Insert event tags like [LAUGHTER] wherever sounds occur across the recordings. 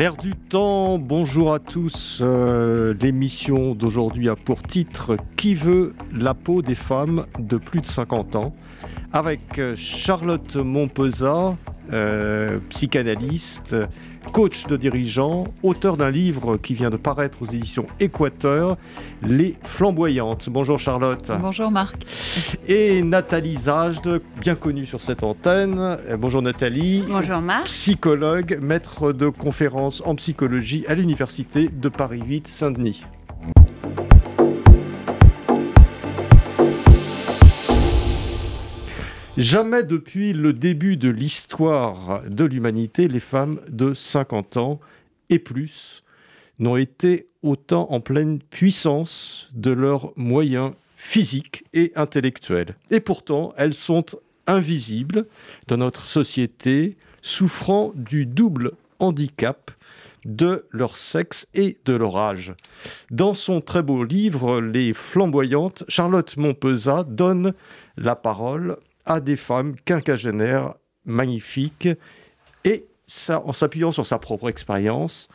L'air du temps, bonjour à tous. Euh, l'émission d'aujourd'hui a pour titre Qui veut la peau des femmes de plus de 50 ans avec euh, Charlotte Montpezat, euh, psychanalyste, coach de dirigeants, auteur d'un livre qui vient de paraître aux éditions Équateur, Les Flamboyantes. Bonjour Charlotte. Bonjour Marc. Et Nathalie Zajde, bien connue sur cette antenne. Euh, bonjour Nathalie. Bonjour Marc. Psychologue, maître de conférences en psychologie à l'Université de Paris 8 Saint-Denis. Jamais depuis le début de l'histoire de l'humanité, les femmes de 50 ans et plus n'ont été autant en pleine puissance de leurs moyens physiques et intellectuels. Et pourtant, elles sont invisibles dans notre société, souffrant du double handicap de leur sexe et de leur âge. Dans son très beau livre Les flamboyantes, Charlotte Montpezat donne la parole à des femmes quinquagénaires magnifiques et ça, en s'appuyant sur sa propre expérience,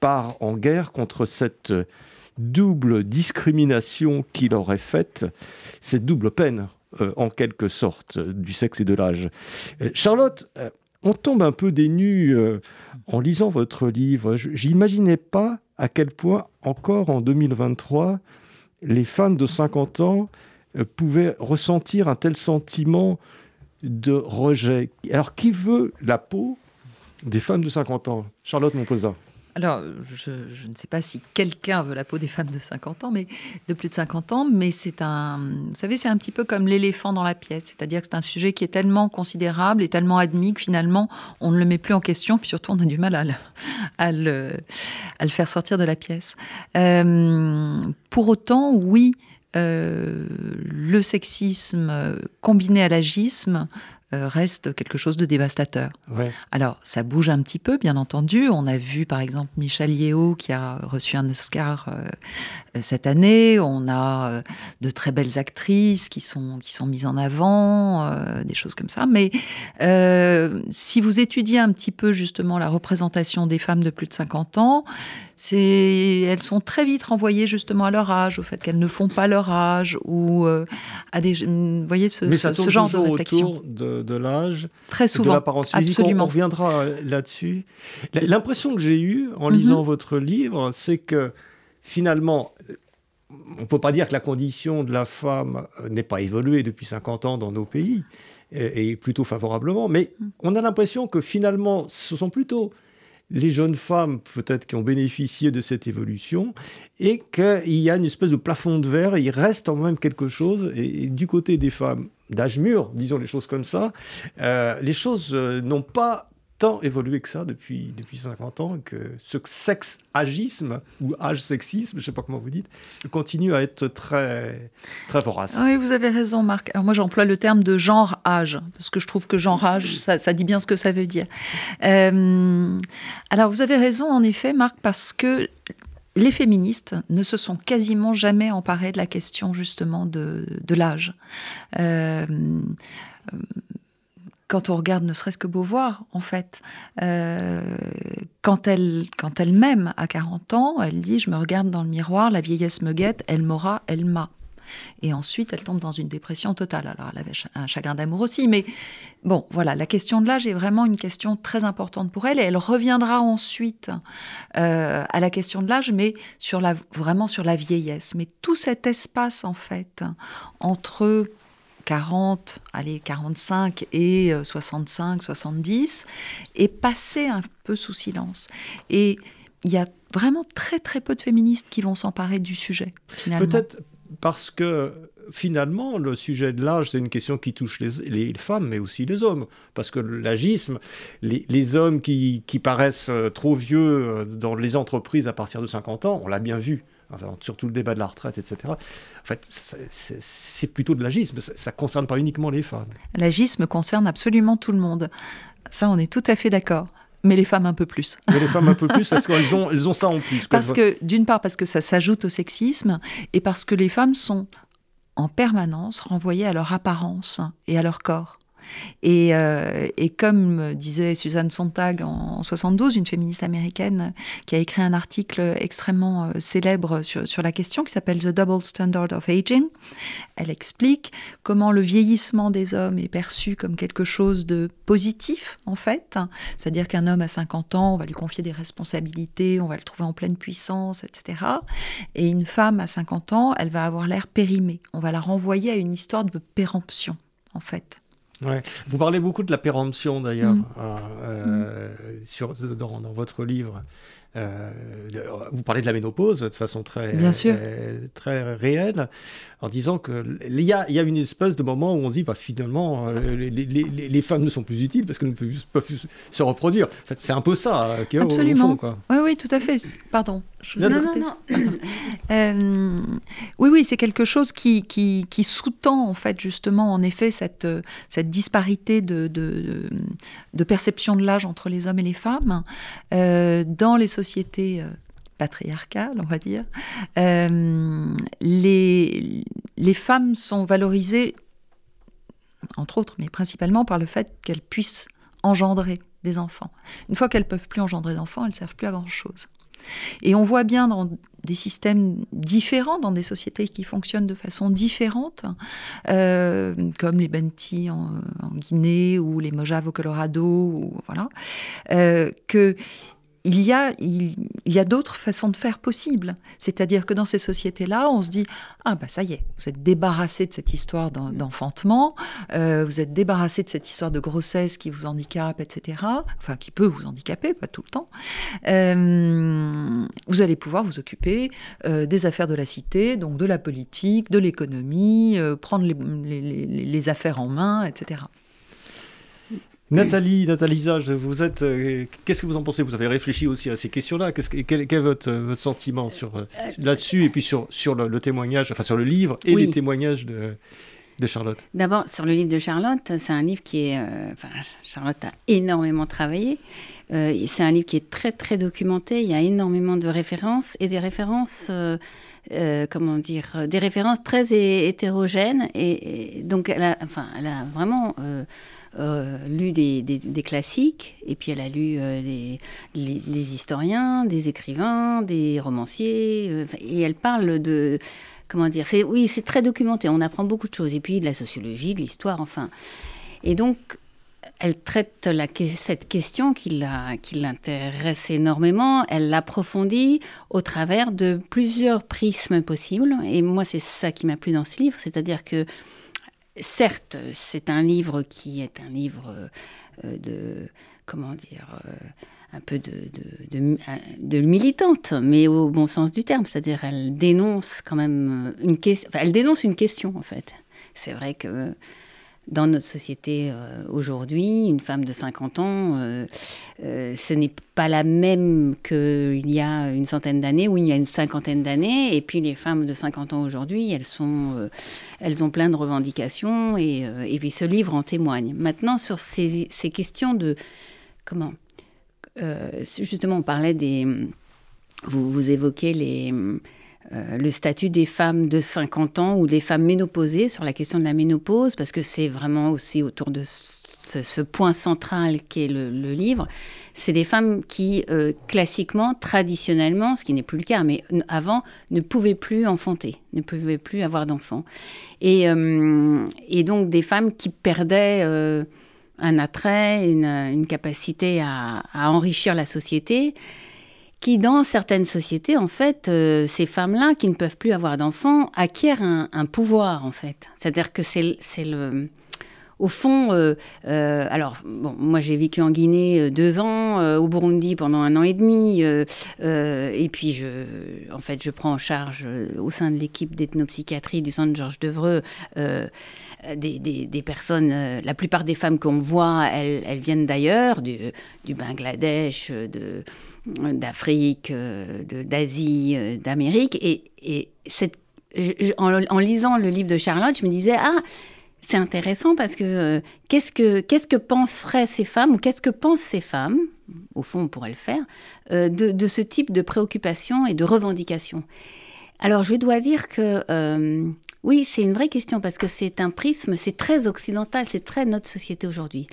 part en guerre contre cette double discrimination qu'il aurait faite, cette double peine euh, en quelque sorte du sexe et de l'âge. Euh, Charlotte, euh, on tombe un peu des nues en lisant votre livre. J'imaginais pas à quel point encore en 2023 les femmes de 50 ans euh, pouvait ressentir un tel sentiment de rejet. Alors, qui veut la peau des femmes de 50 ans? Charlotte Montposa. Alors, je, ne sais pas si quelqu'un veut la peau des femmes de 50 ans, mais de plus de 50 ans, mais c'est un, vous savez, c'est un petit peu comme l'éléphant dans la pièce, c'est-à-dire que c'est un sujet qui est tellement considérable et tellement admis que finalement, on ne le met plus en question, puis surtout, on a du mal à le faire sortir de la pièce. Euh, pour autant, oui, euh, le sexisme combiné à l'agisme euh, reste quelque chose de dévastateur. Alors, ça bouge un petit peu, bien entendu. On a vu, par exemple, Michel Yeo qui a reçu un Oscar euh, cette année. On a de très belles actrices qui sont, qui sont mises en avant, des choses comme ça. Mais si vous étudiez un petit peu, justement, la représentation des femmes de plus de 50 ans, elles sont très vite renvoyées justement à leur âge, au fait qu'elles ne font pas leur âge ou euh, à des, vous voyez ce, ce, genre de réflexion. autour de, de l'âge, très souvent, de l'apparence physique. On, reviendra là-dessus. L'impression que j'ai eue en mhm. lisant votre livre, c'est que finalement, on ne peut pas dire que la condition de la femme n'ait pas évolué depuis 50 ans dans nos pays, et plutôt favorablement, mais mhm. on a l'impression que finalement, ce sont plutôt les jeunes femmes peut-être qui ont bénéficié de cette évolution et qu'il y a une espèce de plafond de verre, il reste quand même quelque chose. Et, du côté des femmes d'âge mûr, disons les choses comme ça, euh, les choses euh, n'ont pas évolué que ça depuis, depuis 50 ans, que ce sexe-agisme ou âge-sexisme, je ne sais pas comment vous dites, continue à être très, très vorace. Oui, vous avez raison, Marc. Alors moi, j'emploie le terme de genre-âge, parce que je trouve que genre-âge, ça, ça, dit bien ce que ça veut dire. Euh, alors, vous avez raison, en effet, Marc, parce que les féministes ne se sont quasiment jamais emparées de la question justement de, de l'âge. Euh, quand on regarde ne serait-ce que Beauvoir, en fait, euh, quand elle, quand elle m'aime à 40 ans, elle dit, je me regarde dans le miroir, la vieillesse me guette, elle m'aura, elle m'a. Et ensuite, elle tombe dans une dépression totale. Alors, elle avait un chagrin d'amour aussi, mais bon, voilà, la question de l'âge est vraiment une question très importante pour elle, et elle reviendra ensuite euh, à la question de l'âge, mais sur la, vraiment sur la vieillesse. Mais tout cet espace, en fait, entre 40, allez, 45 et 65, euh, 70, est passé un peu sous silence. Et il y a vraiment très très peu de féministes qui vont s'emparer du sujet, Peut-être parce que finalement, le sujet de l'âge, c'est une question qui touche les, femmes, mais aussi les hommes. Parce que l'agisme, les, hommes qui, paraissent euh, trop vieux euh, dans les entreprises à partir de 50 ans, on l'a bien vu, surtout le débat de la retraite, etc. En fait, c'est plutôt de l'agisme, ça ne concerne pas uniquement les femmes. L'agisme concerne absolument tout le monde. Ça, on est tout à fait d'accord mais les femmes un peu plus. Mais les femmes un peu plus, parce qu'elles ont, elles ont ça en plus. Parce que, d'une part, parce que ça s'ajoute au sexisme, et parce que les femmes sont en permanence renvoyées à leur apparence et à leur corps. Euh, et, comme disait Suzanne Sontag en, 72, une féministe américaine qui a écrit un article extrêmement euh, célèbre sur, sur la question qui s'appelle The Double Standard of Aging, elle explique comment le vieillissement des hommes est perçu comme quelque chose de positif en fait, c'est-à-dire qu'un homme à 50 ans, on va lui confier des responsabilités, on va le trouver en pleine puissance, etc. Et une femme à 50 ans, elle va avoir l'air périmée, on va la renvoyer à une histoire de péremption en fait. Vous parlez beaucoup de la péremption d'ailleurs mm. euh, euh, dans, votre livre. Euh, vous parlez de la ménopause de façon très, très réelle, en disant qu'il y a, y a une espèce de moment où on dit bah, finalement les, les, les, femmes ne sont plus utiles parce qu'elles ne peuvent, plus se reproduire. En fait, c'est un peu ça qui est Absolument. Au, fond. Quoi. Oui, oui, tout à fait. Pardon. Non, non, non, [CLEARS THROAT] oui, oui, c'est quelque chose qui, qui, qui sous-tend en fait justement en effet cette, cette disparité de, de, de perception de l'âge entre les hommes et les femmes euh, dans les sociétés euh, patriarcales, on va dire. Euh, les, les femmes sont valorisées, entre autres, mais principalement par le fait qu'elles puissent engendrer des enfants. Une fois qu'elles peuvent plus engendrer d'enfants, elles ne servent plus à grand chose. Et on voit bien dans des systèmes différents, dans des sociétés qui fonctionnent de façon différente, euh, comme les Benti en, Guinée ou les Mojave au Colorado, voilà, euh, que il y a, d'autres façons de faire possibles. C'est-à-dire que dans ces sociétés-là, on se dit Ah, bah ça y est, vous êtes débarrassé de cette histoire d'enfantement, euh, vous êtes débarrassé de cette histoire de grossesse qui vous handicape, etc. Enfin, qui peut vous handicaper, pas tout le temps. Euh, vous allez pouvoir vous occuper euh, des affaires de la cité, donc de la politique, de l'économie, prendre les affaires en main, etc. Nathalie, Nathalie vous êtes. Euh, qu'est-ce que vous en pensez? Vous avez réfléchi aussi à ces questions-là. quel, est votre, votre sentiment sur euh, là-dessus et puis sur sur le, témoignage, enfin sur le livre et les témoignages de de Charlotte? D'abord, sur le livre de Charlotte, c'est un livre qui est. Euh, enfin, Charlotte a énormément travaillé. c'est un livre qui est très, très documenté. Il y a énormément de références et des références. comment dire, des références très hétérogènes. Et, donc, elle a, enfin, elle a vraiment euh, lu des, classiques, et puis elle a lu euh, des, les, historiens, des écrivains, des romanciers, euh, et elle parle de... Comment dire c'est, Oui, c'est très documenté, on apprend beaucoup de choses, et puis de la sociologie, de l'histoire, enfin. Et donc, elle traite cette question qui l'intéresse énormément, elle l'approfondit au travers de plusieurs prismes possibles. Et moi, c'est ça qui m'a plu dans ce livre, c'est-à-dire que certes, c'est un livre qui est un livre euh, de, comment dire, euh, un peu de, militante, mais au bon sens du terme, c'est-à-dire elle dénonce quand même une question, elle dénonce une question en fait. C'est vrai que dans notre société euh, aujourd'hui, une femme de 50 ans, euh, euh, ce n'est pas la même qu'il y a une centaine d'années ou il y a une cinquantaine d'années. Et puis les femmes de 50 ans aujourd'hui, elles, sont, elles ont plein de revendications et, et, puis ce livre en témoigne. Maintenant, sur ces, ces questions de... Comment Justement, on parlait des... Vous, vous évoquez les euh, le statut des femmes de 50 ans ou des femmes ménopausées sur la question de la ménopause, parce que c'est vraiment aussi autour de ce, point central qu'est le, le livre. C'est des femmes qui, euh, classiquement, traditionnellement, ce qui n'est plus le cas, mais avant, ne pouvaient plus enfanter, ne pouvaient plus avoir d'enfants. Et, euh, donc des femmes qui perdaient un attrait, une, capacité à, à, enrichir la société qui, dans certaines sociétés, en fait, euh, ces femmes-là, qui ne peuvent plus avoir d'enfants, acquièrent un, pouvoir, en fait. C'est-à-dire que c'est le... au fond, euh, euh, alors, bon, moi j'ai vécu en Guinée deux ans, au Burundi pendant un an et demi, et puis en fait, je prends en charge au sein de l'équipe d'ethnopsychiatrie du centre Georges Devreux des, personnes, la plupart des femmes qu'on voit, elles, elles viennent d'ailleurs, du, du, Bangladesh, de, d'Afrique, d'Asie, d'Amérique, et, en, lisant le livre de Charlotte, je me disais, ah, c'est intéressant parce que euh, qu'est-ce que que penseraient ces femmes ou qu'est-ce que pensent ces femmes au fond on pourrait le faire euh, de, ce type de préoccupation et de revendication. Alors je dois dire que euh, oui c'est une vraie question parce que c'est un prisme c'est très occidental c'est très notre société aujourd'hui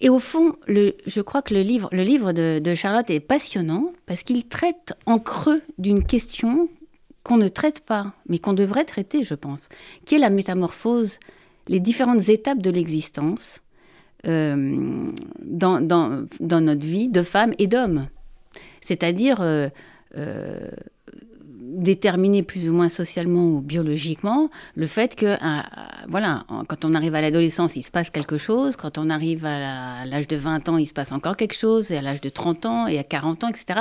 et au fond, je crois que le livre, le livre de, Charlotte est passionnant parce qu'il traite en creux d'une question qu'on ne traite pas, mais qu'on devrait traiter, je pense, qui est la métamorphose les différentes étapes de l'existence euh, dans, notre vie de femmes et d'hommes. C'est-à-dire euh, euh, déterminer plus ou moins socialement ou biologiquement le fait que, voilà, quand on arrive à l'adolescence, il se passe quelque chose, quand on arrive à l'âge de 20 ans, il se passe encore quelque chose, et à l'âge de 30 ans, et à 40 ans, etc.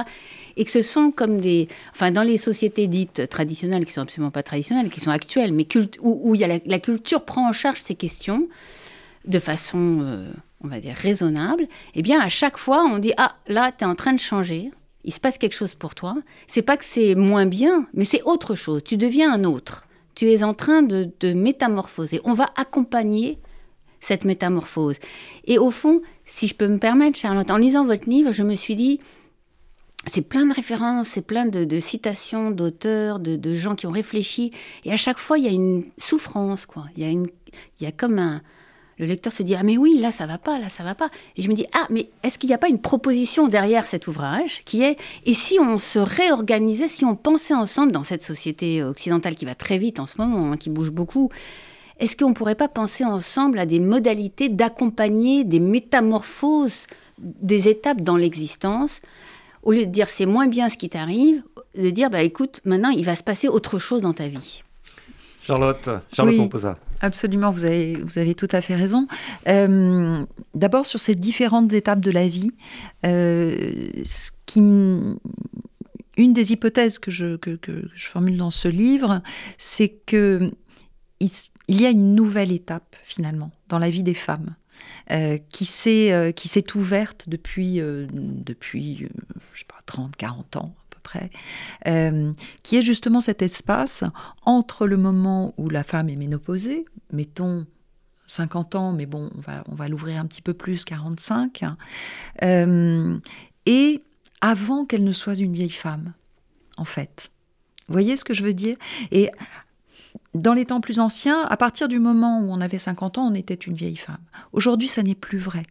Et que ce sont comme des... Enfin, dans les sociétés dites traditionnelles, qui sont absolument pas traditionnelles, qui sont actuelles, mais où, où y a la, culture prend en charge ces questions de façon, euh, on va dire, raisonnable, eh bien, à chaque fois, on dit, ah, là, tu es en train de changer, il se passe quelque chose pour toi. C'est pas que c'est moins bien, mais c'est autre chose. Tu deviens un autre. Tu es en train de, de métamorphoser. On va accompagner cette métamorphose. Et au fond, si je peux me permettre, Charlotte, en lisant votre livre, je me suis dit, c'est plein de références, c'est plein de, citations d'auteurs, de, gens qui ont réfléchi. Et à chaque fois, il y a une souffrance, quoi. Il y a, une, il y a comme un. Le lecteur se dit Ah, mais oui, là, ça va pas, là, ça va pas. Et je me dis Ah, mais est-ce qu'il n'y a pas une proposition derrière cet ouvrage qui est Et si on se réorganisait, si on pensait ensemble dans cette société occidentale qui va très vite en ce moment, hein, qui bouge beaucoup est-ce qu'on ne pourrait pas penser ensemble à des modalités d'accompagner des métamorphoses des étapes dans l'existence au lieu de dire c'est moins bien ce qui t'arrive, de dire bah écoute, maintenant il va se passer autre chose dans ta vie? Charlotte, Charlotte oui, Absolument, vous avez, vous avez tout à fait raison. Euh, d'abord sur ces différentes étapes de la vie, euh, ce qui, une des hypothèses que je, que, que je formule dans ce livre, c'est que il, y a une nouvelle étape finalement dans la vie des femmes. Euh, qui s'est euh, ouverte depuis euh, depuis je sais pas 30 40 ans près qui est justement cet espace entre le moment où la femme est ménopausée mettons 50 ans mais bon on va l'ouvrir un petit peu plus 45 et avant qu'elle ne soit une vieille femme en fait vous voyez ce que je veux dire? Et dans les temps plus anciens, à partir du moment où on avait 50 ans, on était une vieille femme. Aujourd'hui, ça n'est plus vrai.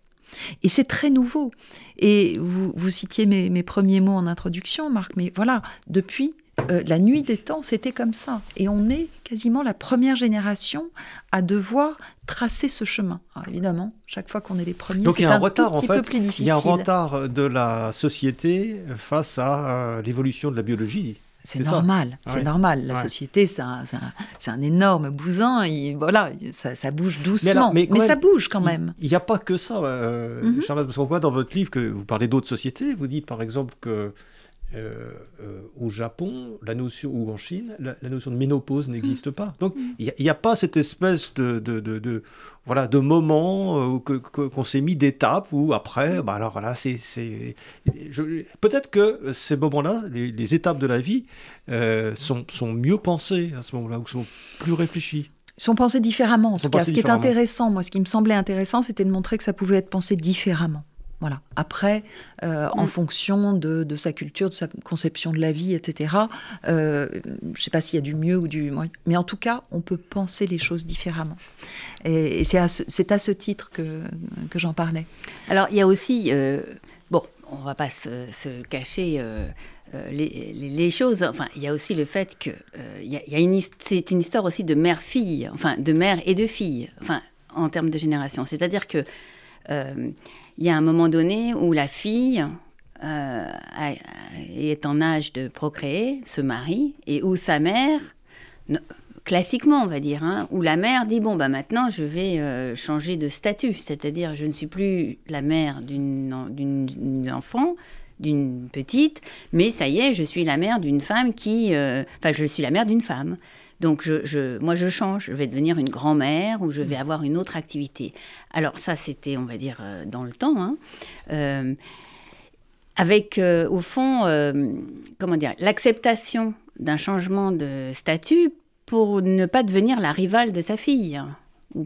Et c'est très nouveau. Et vous, vous citiez mes, premiers mots en introduction, Marc, mais voilà, depuis euh, la nuit des temps, c'était comme ça. Et on est quasiment la première génération à devoir tracer ce chemin. évidemment, chaque fois qu'on est les premiers, c'est un, un, retard, en fait, plus difficile. Il y a un retard de la société face à euh, l'évolution de la biologie. C'est normal, c'est normal. La société, c'est un, un, énorme bousin. Et voilà, ça, bouge doucement, mais, ça bouge quand même. Il n'y a pas que ça, euh, mhm. Charlotte, parce qu'on voit dans votre livre que vous parlez d'autres sociétés. Vous dites par exemple que euh, euh, au Japon, la notion, ou en Chine, la, notion de ménopause n'existe pas. Donc, mm. il n'y a, pas cette espèce de, de, de, voilà, de moment euh, qu'on s'est mis d'étapes où après, bah alors voilà, c'est. Peut-être que ces moments-là, les, étapes de la vie, sont, sont mieux pensées à ce moment-là, ou sont plus réfléchies sont pensées différemment. En tout cas, ce qui est intéressant, moi, ce qui me semblait intéressant, c'était de montrer que ça pouvait être pensé différemment. Voilà. Après, euh, en mm. fonction de, sa culture, de sa conception de la vie, etc., euh, je ne sais pas s'il y a du mieux ou du moins, mais en tout cas, on peut penser les choses différemment. Et, c'est à, ce titre que, j'en parlais. Alors, il y a aussi, euh, bon, on ne va pas se, cacher. les, choses. Enfin, il y a aussi le fait que une, c'est une histoire aussi de mère-fille, enfin de mère et de fille, enfin en termes de génération. C'est-à-dire que il y a un moment donné où la fille euh, est en âge de procréer, se marie, et où sa mère classiquement, on va dire, hein, où la mère dit bon bah maintenant je vais euh, changer de statut, c'est-à-dire je ne suis plus la mère d'une enfant, d'une petite, mais ça y est, je suis la mère d'une femme qui, euh, enfin je suis la mère d'une femme. Donc je, moi je change, je vais devenir une grand-mère ou je vais avoir une autre activité. Alors ça c'était, on va dire, euh, dans le temps. Hein. avec au fond, comment dire, l'acceptation d'un changement de statut pour ne pas devenir la rivale de sa fille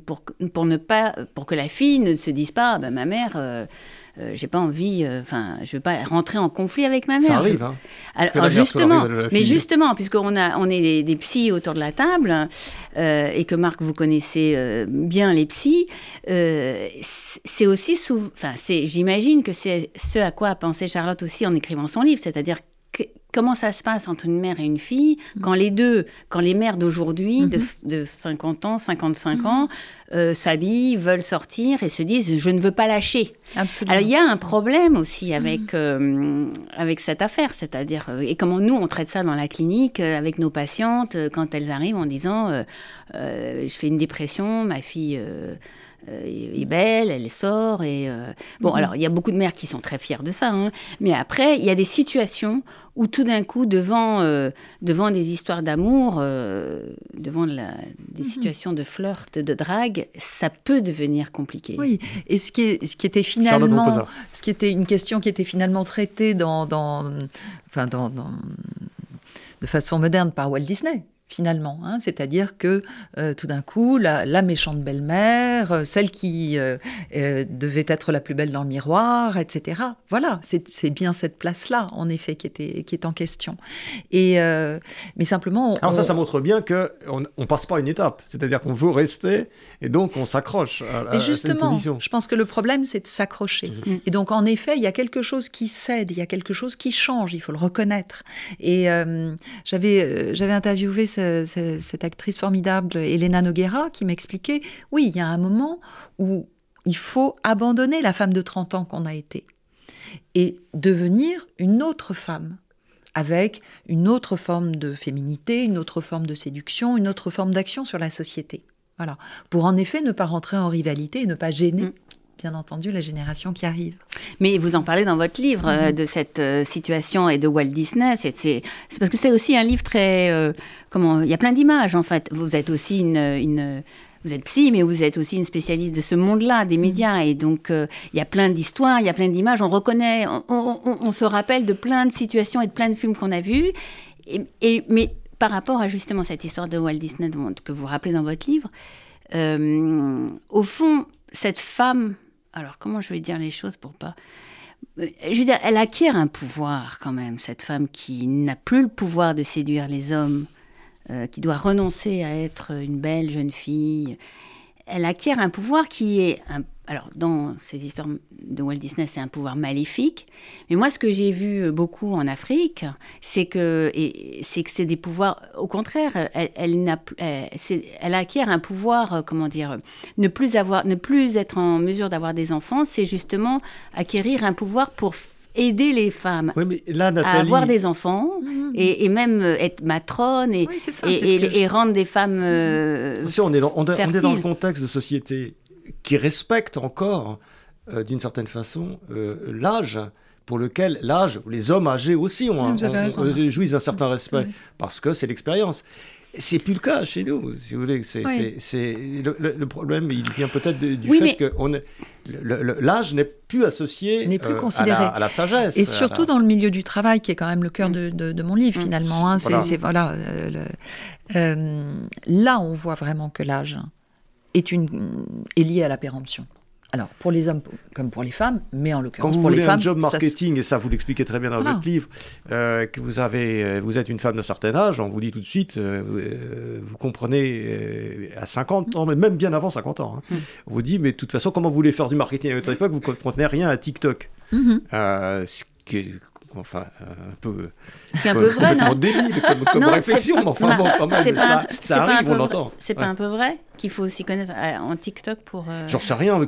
pour, pour ne pas pour que la fille ne se dise pas bah, ma mère euh, euh, j'ai pas envie euh, enfin je veux pas rentrer en conflit avec ma mère. ça arrive hein, alors, justement mais justement puisqu'on a on est des, psys autour de la table et que Marc vous connaissez bien les psys c'est aussi enfin c'est j'imagine que c'est ce à quoi a pensé Charlotte aussi en écrivant son livre c'est-à-dire comment ça se passe entre une mère et une fille mm. quand les deux, quand les mères d'aujourd'hui, de, 50 mm-hmm. ans, 55 mm-hmm. ans, euh, s'habillent, veulent sortir et se disent je ne veux pas lâcher. Absolument. Alors il y a un problème aussi avec, mm-hmm. euh, avec cette affaire, c'est-à-dire, euh, et comment nous on traite ça dans la clinique avec nos patientes quand elles arrivent en disant je fais une dépression, ma fille est belle, elle sort. Et bon, alors il y a beaucoup de mères qui sont très fières de ça, hein. mais après il y a des situations où tout d'un coup, devant, euh, devant des histoires d'amour, euh, devant la, des mhm. situations de flirt, de drague, ça peut devenir compliqué. Oui, et ce qui, est, ce qui était finalement, ce qui était une question qui était finalement traitée dans, dans enfin dans, de façon moderne par Walt Disney finalement. Hein. C'est-à-dire que euh, tout d'un coup, la, méchante belle-mère, euh, celle qui euh, devait être la plus belle dans le miroir, etc. Voilà, c'est bien cette place-là, en effet, qui, était, qui est en question. Et, mais simplement... Alors ça, ça montre bien qu'on ne passe pas une étape. C'est-à-dire qu'on veut rester et donc on s'accroche à, à, justement, je pense que le problème, c'est de s'accrocher. Mm-hmm. Et donc, en effet, il y a quelque chose qui cède, il y a quelque chose qui change, il faut le reconnaître. Et j'avais j'avais interviewé cette actrice formidable, Elena Noguera, qui m'expliquait, oui, il y a un moment où il faut abandonner la femme de 30 ans qu'on a été et devenir une autre femme avec une autre forme de féminité, une autre forme de séduction, une autre forme d'action sur la société. Voilà. Pour en effet ne pas rentrer en rivalité et ne pas gêner mm bien entendu, la génération qui arrive. Mais vous en parlez dans votre livre euh, mhm. de cette euh, situation et de Walt Disney. C'est parce que c'est aussi un livre très. Euh, comment Il y a plein d'images, en fait. Vous êtes aussi une, vous êtes psy, mais vous êtes aussi une spécialiste de ce monde-là, des mhm. médias. Et donc, il y a plein d'histoires, il y a plein d'images. On reconnaît, on, se rappelle de plein de situations et de plein de films qu'on a vus. Et, mais par rapport à justement cette histoire de Walt Disney que vous rappelez dans votre livre, au fond, cette femme alors comment je vais dire les choses pour pas je dire, elle acquiert un pouvoir quand même, cette femme qui n'a plus le pouvoir de séduire les hommes, euh, qui doit renoncer à être une belle jeune fille. Elle acquiert un pouvoir qui est alors, dans ces histoires de Walt Disney, c'est un pouvoir maléfique. Mais moi, ce que j'ai vu beaucoup en Afrique, c'est que c'est des pouvoirs. Au contraire, elle, elle, elle, acquiert un pouvoir, comment dire, ne plus avoir, ne plus être en mesure d'avoir des enfants, c'est justement acquérir un pouvoir pour aider les femmes à avoir des enfants mhm. et, même être matrone et, et, rendre des femmes euh, on, est on, est dans le contexte de société qui respecte encore, euh, d'une certaine façon, euh, l'âge pour lequel l'âge, les hommes âgés aussi ont, jouissent d'un certain respect, parce que c'est l'expérience. C'est plus le cas chez nous, si vous voulez. C'est, le, problème, il vient peut-être du fait que l'âge n'est plus associé n'est plus euh, considéré. À, la, sagesse. Et surtout dans le milieu du travail, qui est quand même le cœur mm. de, mon livre, mm. finalement. Hein. c'est, voilà. là, on voit vraiment que l'âge est, une, est lié à la péremption. Alors, pour les hommes comme pour les femmes, mais en l'occurrence pour les femmes. Quand vous voulez un job marketing, et ça vous l'expliquez très bien dans votre livre, euh, que vous, avez, euh, vous êtes une femme d'un certain âge, on vous dit tout de suite, euh, vous comprenez à 50 ans, mais même bien avant 50 ans, hein. mm. on vous dit, mais de toute façon, comment vous voulez faire du marketing à votre époque Vous ne comprenez rien à TikTok. Mm-hmm. Enfin, un peu. C'est un peu vrai, non débile comme, comme réflexion, mais enfin bon, quand même, ça, ça arrive, on l'entend. C'est pas un peu vrai qu'il faut aussi connaître euh, en TikTok pour. Euh... J'en sais rien.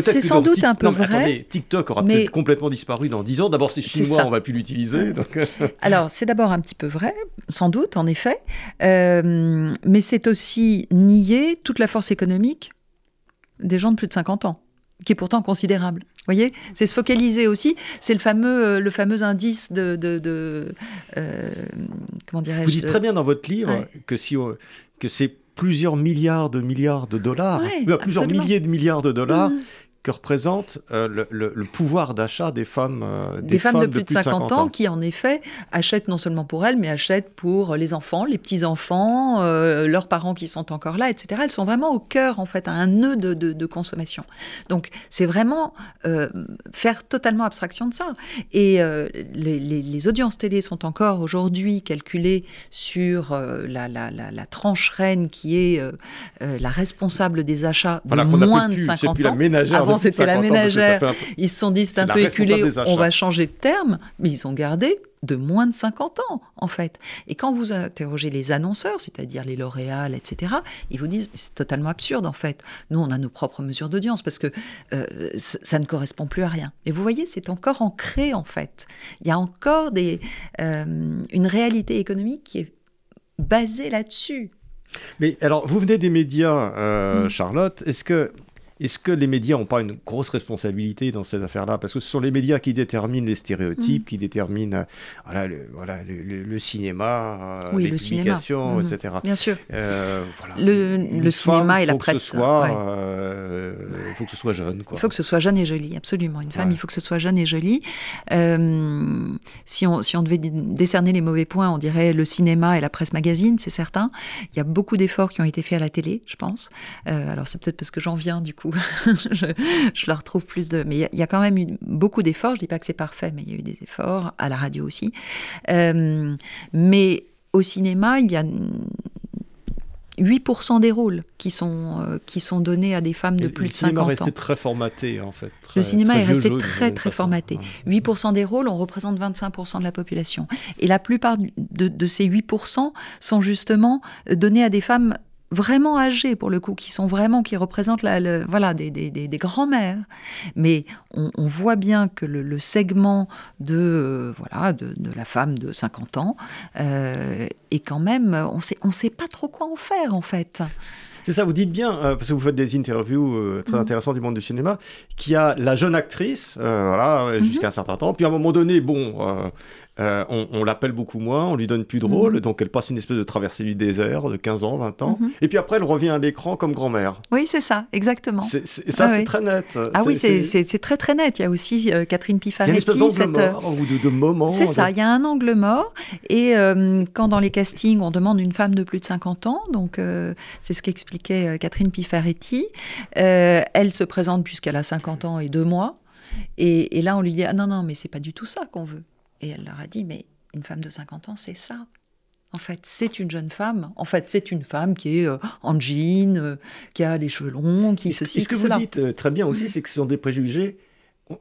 c'est sans doute un peu vrai. Attendez, TikTok aura peut-être complètement disparu dans 10 ans. D'abord, c'est chinois, on va plus l'utiliser. Donc... Euh. Alors, c'est d'abord un petit peu vrai, sans doute, en effet. Euh, mais c'est aussi nier toute la force économique des gens de plus de 50 ans, qui est pourtant considérable. Vous voyez, c'est se focaliser aussi. C'est le fameux, le fameux indice de, de, euh, comment dirais-je? Vous dites très bien dans votre livre que si que c'est plusieurs milliards de milliards de dollars, plusieurs milliers de milliards de dollars, mmh que représente euh, le, pouvoir d'achat des femmes, euh, des, femmes, de, plus de 50, ans, qui en effet achètent non seulement pour elles, mais achètent pour les enfants, les petits-enfants, euh, leurs parents qui sont encore là, etc. Elles sont vraiment au cœur, en fait, à un nœud de, consommation. Donc c'est vraiment faire totalement abstraction de ça. Et les, audiences télé sont encore aujourd'hui calculées sur la, la, tranche reine qui est la responsable des achats de moins de 50 ans c'était la ménagère. Ils se sont dit, c'est un peu éculé, on va changer de terme, mais ils ont gardé de moins de 50 ans, en fait. Et quand vous interrogez les annonceurs, c'est-à-dire les L'Oréal, etc., ils vous disent, c'est totalement absurde, en fait. Nous, on a nos propres mesures d'audience, parce que euh, ça ne correspond plus à rien. Et vous voyez, c'est encore ancré, en fait. Il y a encore des, euh, une réalité économique qui est basée là-dessus. Mais alors, vous venez des médias, euh, mm. Charlotte. Est-ce que est-ce que les médias n'ont pas une grosse responsabilité dans cette affaire-là? Parce que ce sont les médias qui déterminent les stéréotypes, mm. qui déterminent euh, voilà, le, voilà, le, cinéma, euh, les publications, mm-hmm. etc. Bien sûr. Euh, le, cinéma et la presse. Il faut que ce soit jeune. Il faut que ce soit jeune et joli, absolument. Une femme, il faut que ce soit jeune et joli. si, on, si on devait décerner les mauvais points, on dirait le cinéma et la presse magazine, c'est certain. Il y a beaucoup d'efforts qui ont été faits à la télé, je pense. alors c'est peut-être parce que j'en viens du coup [LAUGHS] je, leur trouve plus de. Mais il y, a quand même eu beaucoup d'efforts. Je dis pas que c'est parfait, mais il y a eu des efforts à la radio aussi. Euh, mais au cinéma, il y a 8% des rôles qui sont, euh, qui sont donnés à des femmes de plus de 50 ans. Le cinéma est resté très formaté, en fait. le cinéma est resté très, très formaté. 8% des rôles, on représente 25% de la population. Et la plupart de, de ces 8% sont justement donnés à des femmes vraiment âgés pour le coup, qui sont vraiment, qui représentent la, voilà, des, des, des, grands-mères. Mais on, voit bien que le, segment de, euh, voilà, de, de, la femme de 50 ans euh, est quand même, on sait, on sait pas trop quoi en faire en fait. C'est ça, vous dites bien, euh, parce que vous faites des interviews très mhm. intéressantes du monde du cinéma, qu'il y a la jeune actrice, voilà, jusqu'à mhm. un certain temps, puis à un moment donné, bon, euh, on, l'appelle beaucoup moins, on lui donne plus de rôle, mhm. donc elle passe une espèce de traversée du désert de 15 ans, 20 ans, mhm. et puis après elle revient à l'écran comme grand-mère. Oui, c'est ça, exactement. ça, c'est très net. Ah oui, c'est très très net. Il y a aussi euh, Catherine Pifaretti. Il y a une espèce d'angle mort, ou de, de moment. C'est ça, il y a un angle mort, et euh, quand dans les castings on demande une femme de plus de 50 ans, donc c'est ce qu'expliquait Catherine Pifaretti, elle se présente puisqu'elle a 50 ans et deux mois, et, et là on lui dit, ah non, non, mais c'est pas du tout ça qu'on veut. Et elle leur a dit, mais une femme de 50 ans, c'est ça. En fait, c'est une jeune femme. En fait, c'est une femme qui est euh, en jean, euh, qui a les cheveux longs, qui se Ce que vous dites euh, très bien aussi, c'est que ce sont des préjugés.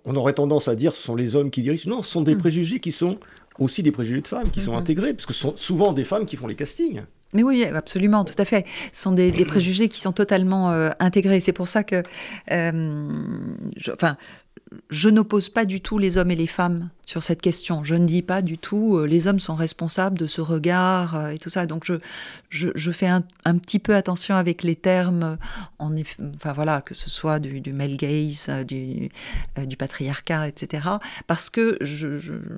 On aurait tendance à dire ce sont les hommes qui dirigent. Non, ce sont des mm. préjugés qui sont aussi des préjugés de femmes, qui sont mm-hmm. intégrés, parce que ce sont souvent des femmes qui font les castings. Mais oui, absolument, tout à fait. Ce sont des, [CLEARS THROAT] préjugés qui sont totalement intégrés. C'est pour ça que, enfin, je n'oppose pas du tout les hommes et les femmes sur cette question. Je ne dis pas du tout euh, les hommes sont responsables de ce regard euh, et tout ça. Donc je, je, fais un, petit peu attention avec les termes, en enfin voilà, que ce soit du, male gaze, euh, du, du, patriarcat, etc. Parce que je,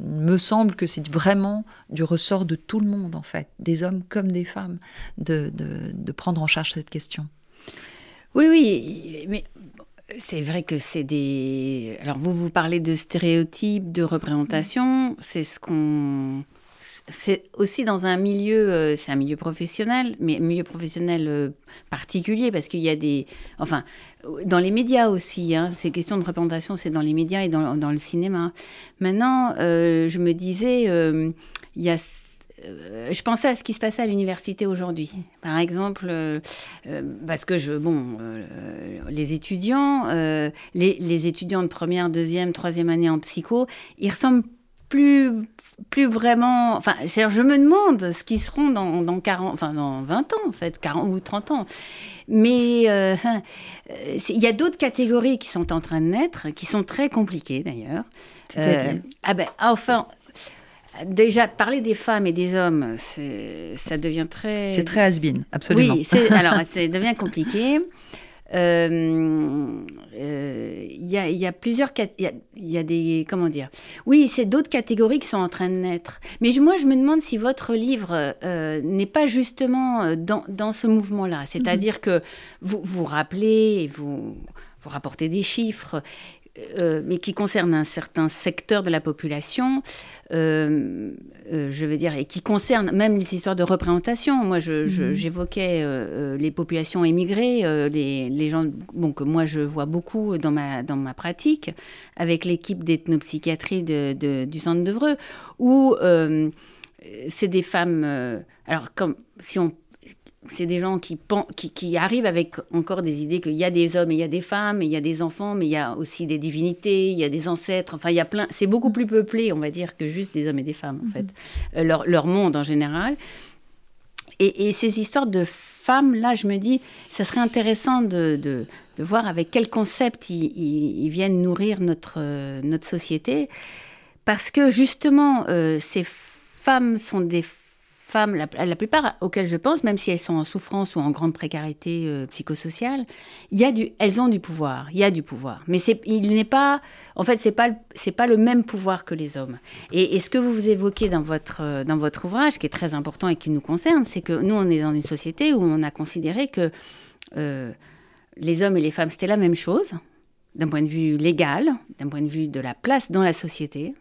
me semble que c'est vraiment du ressort de tout le monde en fait, des hommes comme des femmes, de, de prendre en charge cette question. Oui, oui, mais c'est vrai que c'est des. Alors, vous, vous parlez de stéréotypes, de représentation. C'est ce qu'on. C'est aussi dans un milieu, euh, c'est un milieu professionnel, mais un milieu professionnel euh, particulier parce qu'il y a des, enfin, dans les médias aussi. Hein, ces questions de représentation, c'est dans les médias et dans, dans le cinéma. Maintenant, euh, je me disais, il y a je pensais à ce qui se passait à l'université aujourd'hui. Par exemple, euh, euh, parce que je, bon, les étudiants, les, étudiants de première, deuxième, troisième année en psycho, ils ressemblent plus, plus vraiment. Enfin, je me demande ce qu'ils seront dans, dans 40, enfin dans 20 ans, en fait, 40 ou 30 ans. Mais euh, il y a d'autres catégories qui sont en train de naître, qui sont très compliquées d'ailleurs. Euh, ah ben, enfin, Déjà, parler des femmes et des hommes, ça devient très... C'est très has-been, absolument. Oui, alors [LAUGHS] ça devient compliqué. Il euh, euh, y, a, y, a, plusieurs... Il y, a, des... Comment dire? Oui, c'est d'autres catégories qui sont en train de naître. Mais moi, je me demande si votre livre euh, n'est pas justement dans, dans ce mouvement-là. C'est-à-dire mhm. que vous vous rappelez, vous, vous rapportez des chiffres euh, mais qui concerne un certain secteur de la population, euh, euh, je veux dire, et qui concerne même les histoires de représentation. Moi, mhm. j'évoquais les populations émigrées, les, les, gens bon, que moi je vois beaucoup dans ma, dans ma pratique, avec l'équipe d'ethnopsychiatrie de, du centre d'Evreux, où c'est des femmes. alors, comme si on c'est des gens qui, qui, arrivent avec encore des idées qu'il y a des hommes et il y a des femmes, et il y a des enfants, mais il y a aussi des divinités, il y a des ancêtres. Enfin, il y a plein. C'est beaucoup plus peuplé, on va dire, que juste des hommes et des femmes, en fait. Mhm. Euh, leur, leur, monde en général. Et, ces histoires de femmes, là, je me dis, ça serait intéressant de, de, voir avec quel concept ils, viennent nourrir notre, notre société. Parce que justement, euh, ces femmes sont des femmes, la, plupart auxquelles je pense, même si elles sont en souffrance ou en grande précarité euh, psychosociale, il y a du, elles ont du pouvoir. Il y a du pouvoir, mais il n'est pas, en fait, c'est pas, pas le même pouvoir que les hommes. Et, ce que vous vous évoquez dans votre, euh, dans votre ouvrage, qui est très important et qui nous concerne, c'est que nous, on est dans une société où on a considéré que euh, les hommes et les femmes c'était la même chose, d'un point de vue légal, d'un point de vue de la place dans la société.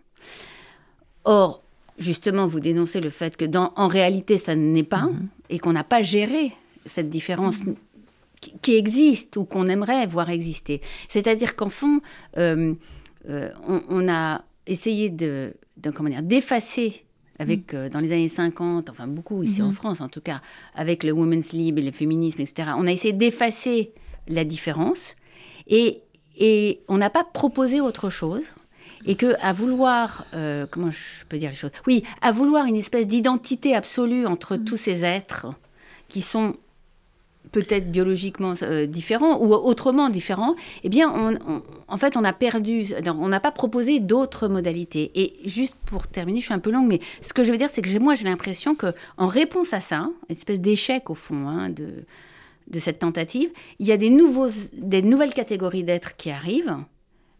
Or, justement, vous dénoncez le fait que dans, en réalité, ça n'est pas, mhm. et qu'on n'a pas géré cette différence mhm. qui, existe ou qu'on aimerait voir exister. C'est-à-dire qu'en fond, euh, euh, on, a essayé de, comment dire, d'effacer avec, mhm. euh, dans les années 50, enfin beaucoup ici en France en tout cas, avec le women's lib et le féminisme, etc., on a essayé d'effacer la différence et, et on n'a pas proposé autre chose et que à vouloir, euh, comment je peux dire les choses? Oui, à vouloir une espèce d'identité absolue entre mm. tous ces êtres qui sont peut-être biologiquement euh, différents ou autrement différents, eh bien, on, en fait, on a perdu, on n'a pas proposé d'autres modalités. Et juste pour terminer, je suis un peu longue, mais ce que je veux dire, c'est que moi, j'ai l'impression que en réponse à ça, une espèce d'échec au fond hein, de, de cette tentative, il y a des, nouveaux, des nouvelles catégories d'êtres qui arrivent,